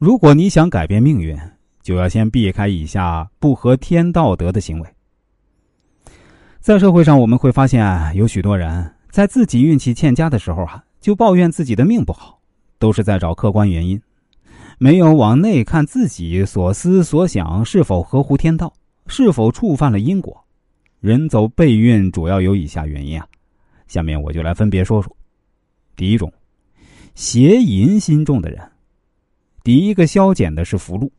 如果你想改变命运，就要先避开以下不合天道德的行为。在社会上，我们会发现有许多人在自己运气欠佳的时候啊，就抱怨自己的命不好，都是在找客观原因，没有往内看自己所思所想是否合乎天道，是否触犯了因果。人走背运主要有以下原因啊，下面我就来分别说说。第一种，邪淫心重的人，第一个消减的是福禄，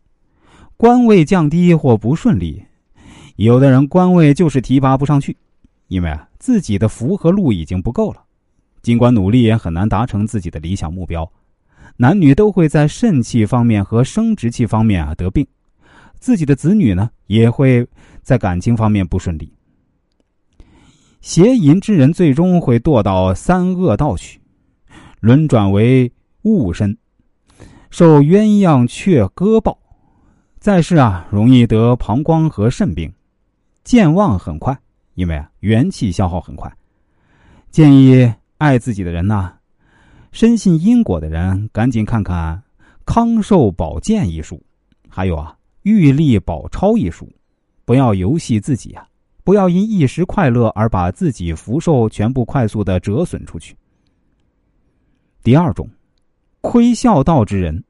官位降低或不顺利。有的人官位就是提拔不上去，因为啊自己的福和禄已经不够了，尽管努力也很难达成自己的理想目标。男女都会在肾气方面和生殖器方面啊得病，自己的子女呢也会在感情方面不顺利。邪淫之人最终会堕到三恶道去，轮转为物身，受鸳鸯雀割报，在世啊容易得膀胱和肾病。健忘很快，因为啊元气消耗很快。建议爱自己的人呐，深信因果的人，赶紧看看《康寿保健》一书，还有啊《玉历宝钞》一书，不要游戏自己啊，不要因一时快乐而把自己福寿全部快速的折损出去。第二种，亏孝道之人，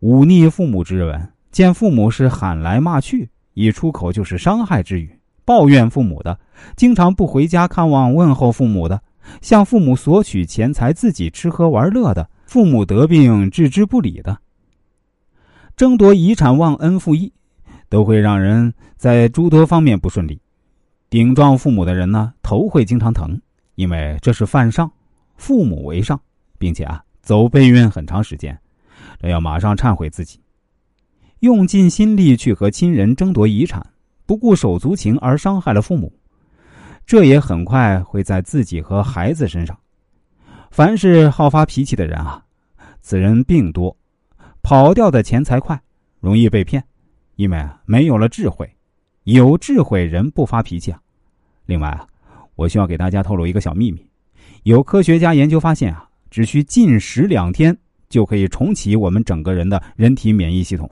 忤逆父母之人，见父母是喊来骂去。一出口就是伤害之语，抱怨父母的，经常不回家看望问候父母的，向父母索取钱财自己吃喝玩乐的，父母得病置之不理的，争夺遗产忘恩负义，都会让人在诸多方面不顺利。顶撞父母的人呢，头会经常疼，因为这是犯上，父母为上，并且啊走背运很长时间，这要马上忏悔自己。用尽心力去和亲人争夺遗产，不顾手足情而伤害了父母，这也很快会在自己和孩子身上。凡是好发脾气的人啊，此人病多，跑掉的钱财快，容易被骗，因为啊没有了智慧。有智慧人不发脾气啊。另外啊，我需要给大家透露一个小秘密：有科学家研究发现啊，只需禁食两天就可以重启我们整个人的人体免疫系统。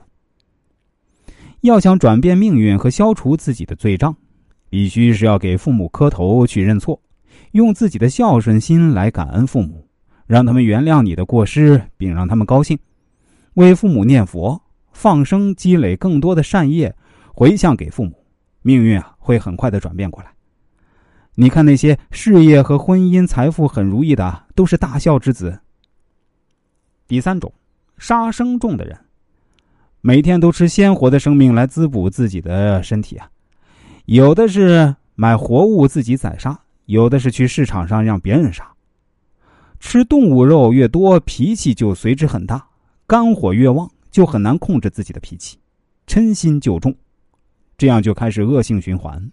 要想转变命运和消除自己的罪障，必须是要给父母磕头去认错，用自己的孝顺心来感恩父母，让他们原谅你的过失，并让他们高兴，为父母念佛、放生，积累更多的善业，回向给父母，命运啊会很快的转变过来。你看那些事业和婚姻、财富很如意的，都是大孝之子。第三种，杀生重的人。每天都吃鲜活的生命来滋补自己的身体啊，有的是买活物自己宰杀，有的是去市场上让别人杀。吃动物肉越多，脾气就随之很大，肝火越旺，就很难控制自己的脾气，嗔心就重，这样就开始恶性循环。